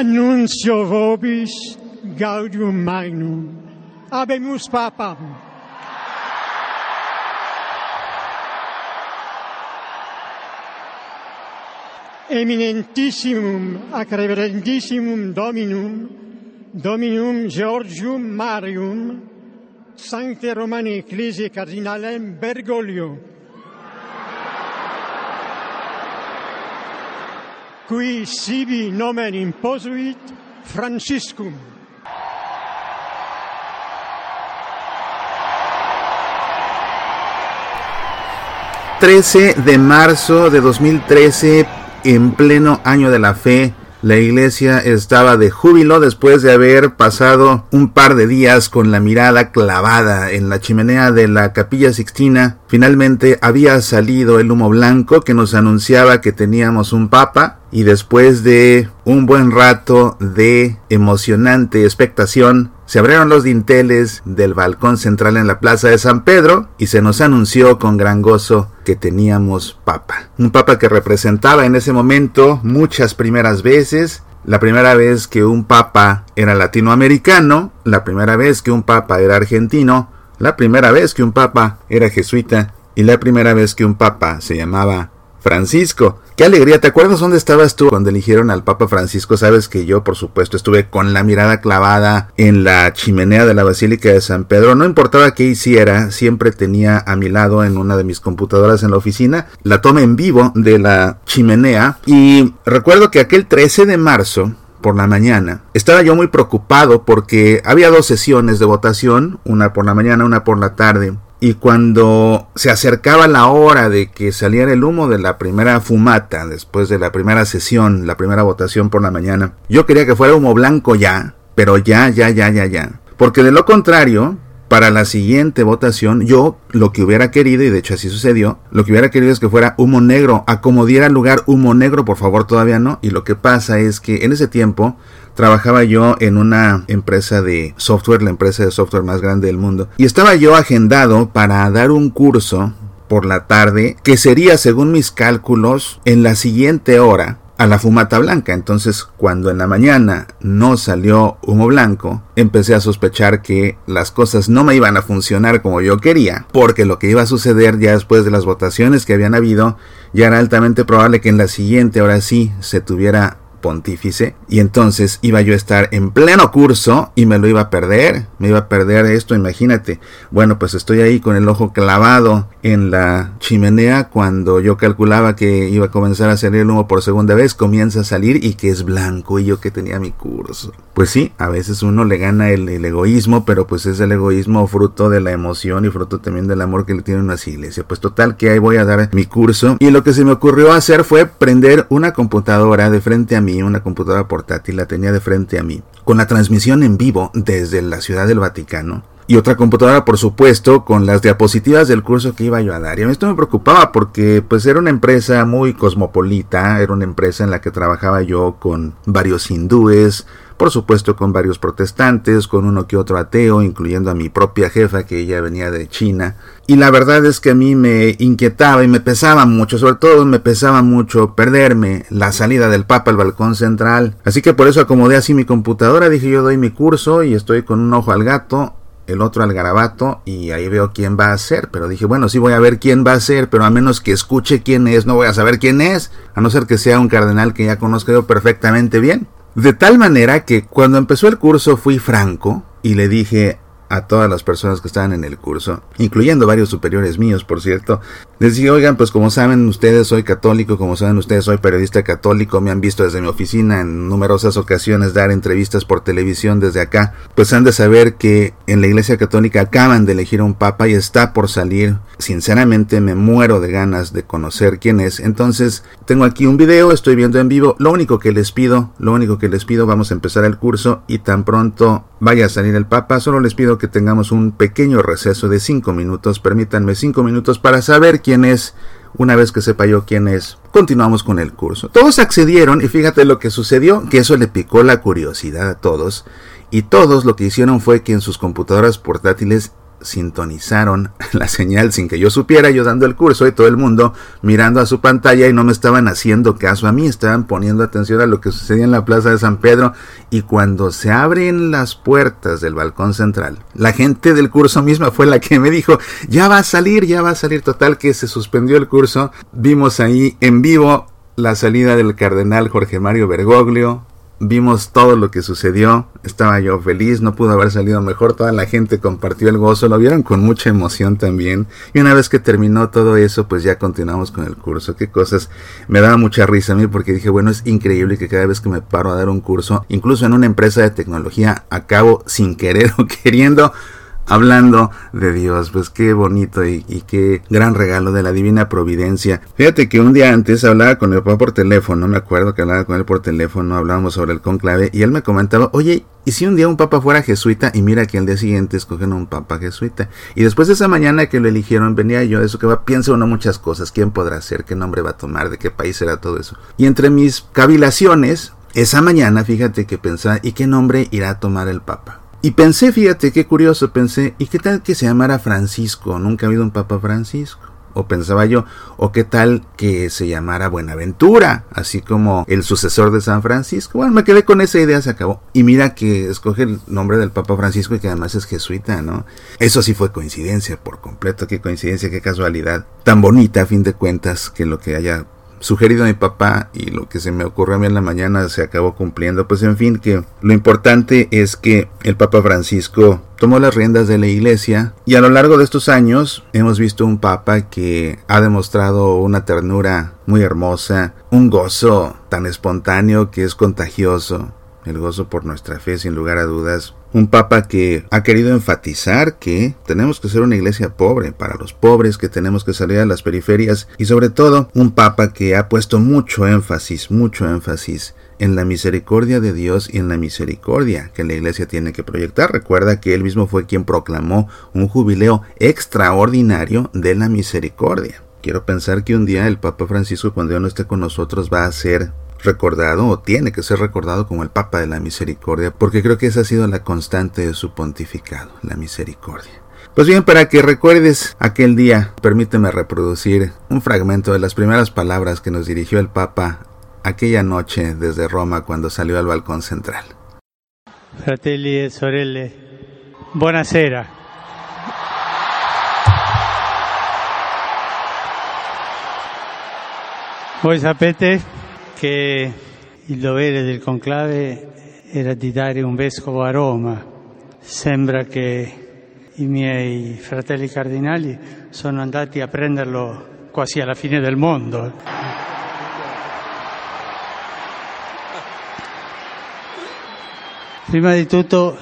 annuncio vobis gaudium magnum. Abemus papam. Eminentissimum ac reverendissimum Dominum, Dominum Georgium Marium, Sancte Romani Ecclesiae Cardinalem Bergoglio, qui sibi nomen imposuit Franciscum. ...13 de marzo de 2013... ...en pleno año de la fe... La iglesia estaba de júbilo después de haber pasado un par de días con la mirada clavada en la chimenea de la capilla sixtina. Finalmente había salido el humo blanco que nos anunciaba que teníamos un papa y después de un buen rato de emocionante expectación, se abrieron los dinteles del balcón central en la plaza de San Pedro y se nos anunció con gran gozo que teníamos papa. Un papa que representaba en ese momento muchas primeras veces. La primera vez que un papa era latinoamericano, la primera vez que un papa era argentino, la primera vez que un papa era jesuita y la primera vez que un papa se llamaba Francisco. Qué alegría, ¿te acuerdas dónde estabas tú cuando eligieron al Papa Francisco? Sabes que yo, por supuesto, estuve con la mirada clavada en la chimenea de la Basílica de San Pedro. No importaba qué hiciera, siempre tenía a mi lado en una de mis computadoras en la oficina la toma en vivo de la chimenea. Y recuerdo que aquel 13 de marzo, por la mañana. Estaba yo muy preocupado porque había dos sesiones de votación, una por la mañana, una por la tarde y cuando se acercaba la hora de que saliera el humo de la primera fumata, después de la primera sesión, la primera votación por la mañana, yo quería que fuera humo blanco ya, pero ya, ya, ya, ya, ya. Porque de lo contrario, para la siguiente votación, yo lo que hubiera querido, y de hecho así sucedió, lo que hubiera querido es que fuera humo negro, a como diera lugar humo negro, por favor, todavía no. Y lo que pasa es que en ese tiempo trabajaba yo en una empresa de software, la empresa de software más grande del mundo, y estaba yo agendado para dar un curso por la tarde que sería, según mis cálculos, en la siguiente hora a la fumata blanca. Entonces, cuando en la mañana no salió humo blanco, empecé a sospechar que las cosas no me iban a funcionar como yo quería, porque lo que iba a suceder ya después de las votaciones que habían habido, ya era altamente probable que en la siguiente hora sí se tuviera pontífice y entonces iba yo a estar en pleno curso y me lo iba a perder, me iba a perder esto, imagínate. Bueno, pues estoy ahí con el ojo clavado en la chimenea cuando yo calculaba que iba a comenzar a salir el humo por segunda vez, comienza a salir y que es blanco y yo que tenía mi curso. Pues sí, a veces uno le gana el, egoísmo, pero pues es el egoísmo fruto de la emoción y fruto también del amor que le tiene una iglesia. Pues total que ahí voy a dar mi curso y lo que se me ocurrió hacer fue prender una computadora de frente a una computadora portátil, la tenía de frente a mí, con la transmisión en vivo desde la Ciudad del Vaticano. Y otra computadora, por supuesto, con las diapositivas del curso que iba yo a dar. Y esto me preocupaba porque pues era una empresa muy cosmopolita, era una empresa en la que trabajaba yo con varios hindúes, por supuesto con varios protestantes, con uno que otro ateo, incluyendo a mi propia jefa que ella venía de China. Y la verdad es que a mí me inquietaba y me pesaba mucho, sobre todo me pesaba mucho perderme la salida del Papa al balcón central. Así que por eso acomodé así mi computadora, dije yo doy mi curso y estoy con un ojo al gato, el otro al garabato y ahí veo quién va a ser. Pero dije, bueno, sí voy a ver quién va a ser, pero a menos que escuche quién es, no voy a saber quién es, a no ser que sea un cardenal que ya conozco yo perfectamente bien. De tal manera que cuando empezó el curso fui franco y le dije a todas las personas que estaban en el curso, incluyendo varios superiores míos, por cierto. Les dije, oigan, pues como saben ustedes, soy católico, como saben ustedes, soy periodista católico, me han visto desde mi oficina en numerosas ocasiones dar entrevistas por televisión desde acá, pues han de saber que en la Iglesia Católica acaban de elegir a un papa y está por salir. Sinceramente me muero de ganas de conocer quién es. Entonces, tengo aquí un video, estoy viendo en vivo. Lo único que les pido, lo único que les pido, vamos a empezar el curso y tan pronto vaya a salir el papa, solo les pido que tengamos un pequeño receso de 5 minutos. Permítanme 5 minutos para saber quién es. Una vez que sepa yo quién es, continuamos con el curso. Todos accedieron y fíjate lo que sucedió, que eso le picó la curiosidad a todos. Y todos lo que hicieron fue que en sus computadoras portátiles sintonizaron la señal sin que yo supiera, yo dando el curso y todo el mundo mirando a su pantalla y no me estaban haciendo caso a mí, estaban poniendo atención a lo que sucedía en la plaza de San Pedro. Y cuando se abren las puertas del balcón central, la gente del curso misma fue la que me dijo, ya va a salir, ya va a salir total que se suspendió el curso, vimos ahí en vivo la salida del cardenal Jorge Mario Bergoglio, vimos todo lo que sucedió, estaba yo feliz, no pudo haber salido mejor, toda la gente compartió el gozo, lo vieron con mucha emoción también, y una vez que terminó todo eso, pues ya continuamos con el curso, qué cosas, me daba mucha risa a mí porque dije, bueno, es increíble que cada vez que me paro a dar un curso, incluso en una empresa de tecnología, acabo sin querer o queriendo hablando de Dios. Pues qué bonito y, qué gran regalo de la divina providencia. Fíjate que un día antes hablaba con el papá por teléfono, me acuerdo que hablaba con él por teléfono, hablábamos sobre el conclave y él me comentaba, oye, ¿y si un día un papa fuera jesuita y mira que al día siguiente escogen un papa jesuita? Y después de esa mañana que lo eligieron venía yo, eso que va, piensa uno muchas cosas, quién podrá ser, qué nombre va a tomar, de qué país será todo eso. Y entre mis cavilaciones, esa mañana, fíjate que pensaba, ¿y qué nombre irá a tomar el papa? Y pensé, fíjate, qué curioso, pensé, ¿y qué tal que se llamara Francisco? Nunca ha habido un Papa Francisco. O pensaba yo, o qué tal que se llamara Buenaventura, así como el sucesor de San Francisco. Bueno, me quedé con esa idea, se acabó. Y mira que escoge el nombre del Papa Francisco y que además es jesuita, ¿no? Eso sí fue coincidencia por completo, qué coincidencia, qué casualidad. Tan bonita a fin de cuentas que lo que haya sugerido a mi papá y lo que se me ocurrió a mí en la mañana se acabó cumpliendo. Pues en fin, que lo importante es que el Papa Francisco tomó las riendas de la iglesia y a lo largo de estos años hemos visto un Papa que ha demostrado una ternura muy hermosa, un gozo tan espontáneo que es contagioso, el gozo por nuestra fe sin lugar a dudas, un papa que ha querido enfatizar que tenemos que ser una iglesia pobre para los pobres, que tenemos que salir a las periferias y sobre todo un papa que ha puesto mucho énfasis, mucho énfasis en la misericordia de Dios y en la misericordia que la iglesia tiene que proyectar. Recuerda que él mismo fue quien proclamó un jubileo extraordinario de la misericordia. Quiero pensar que un día el Papa Francisco, cuando ya no esté con nosotros, va a ser recordado o tiene que ser recordado como el Papa de la Misericordia, porque creo que esa ha sido la constante de su pontificado, la misericordia. Pues bien, para que recuerdes aquel día, permíteme reproducir un fragmento de las primeras palabras que nos dirigió el Papa aquella noche desde Roma cuando salió al balcón central. Fratelli e sorelle, buonasera. Voi sapete che il dovere del conclave era di dare un vescovo a Roma. Sembra che i miei fratelli cardinali sono andati a prenderlo quasi alla fine del mondo. Prima di tutto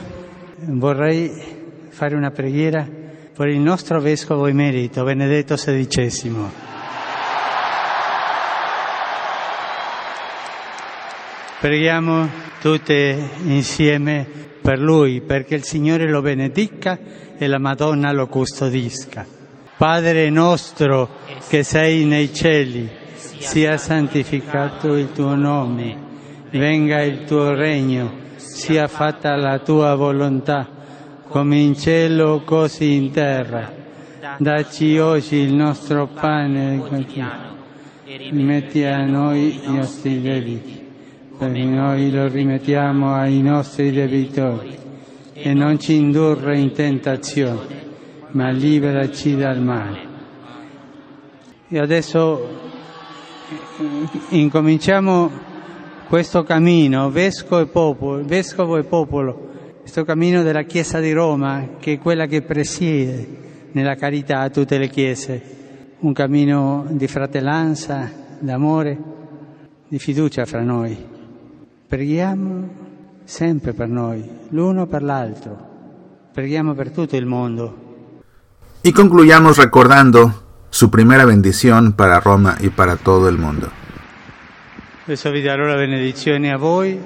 vorrei fare una preghiera per il nostro vescovo emerito, Benedetto XVI. Preghiamo tutte insieme per lui, perché il Signore lo benedica e la Madonna lo custodisca. Padre nostro che sei nei cieli, sia santificato il tuo nome, venga il tuo regno, sia fatta la tua volontà, come in cielo così in terra. Dacci oggi il nostro pane quotidiano, rimetti a noi i nostri debiti e noi lo rimettiamo ai nostri debitori e non ci indurre in tentazione, ma liberaci dal male. E adesso incominciamo questo cammino, vescovo e popolo, vescovo e popolo, questo cammino della Chiesa di Roma, che è quella che presiede nella carità a tutte le chiese, un cammino di fratellanza, d'amore, di fiducia fra noi. Preghiamo sempre per noi, l'uno per l'altro. Preghiamo per tutto il mondo. Y concluyamos recordando su primera bendición para Roma y para todo el mundo. Adesso vi darò la benedizione a voi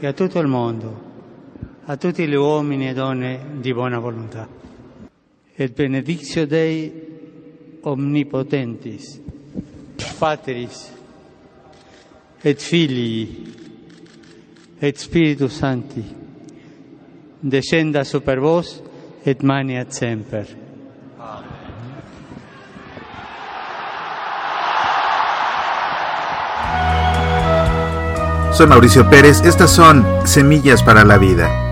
e a tutto il mondo, a tutti gli uomini e donne di buona volontà. Et benedictio Dei omnipotentis, Patris et Filii et Spiritus Sancti, descenda super vos et maniat semper. Soy Mauricio Pérez, estas son Semillas para la Vida.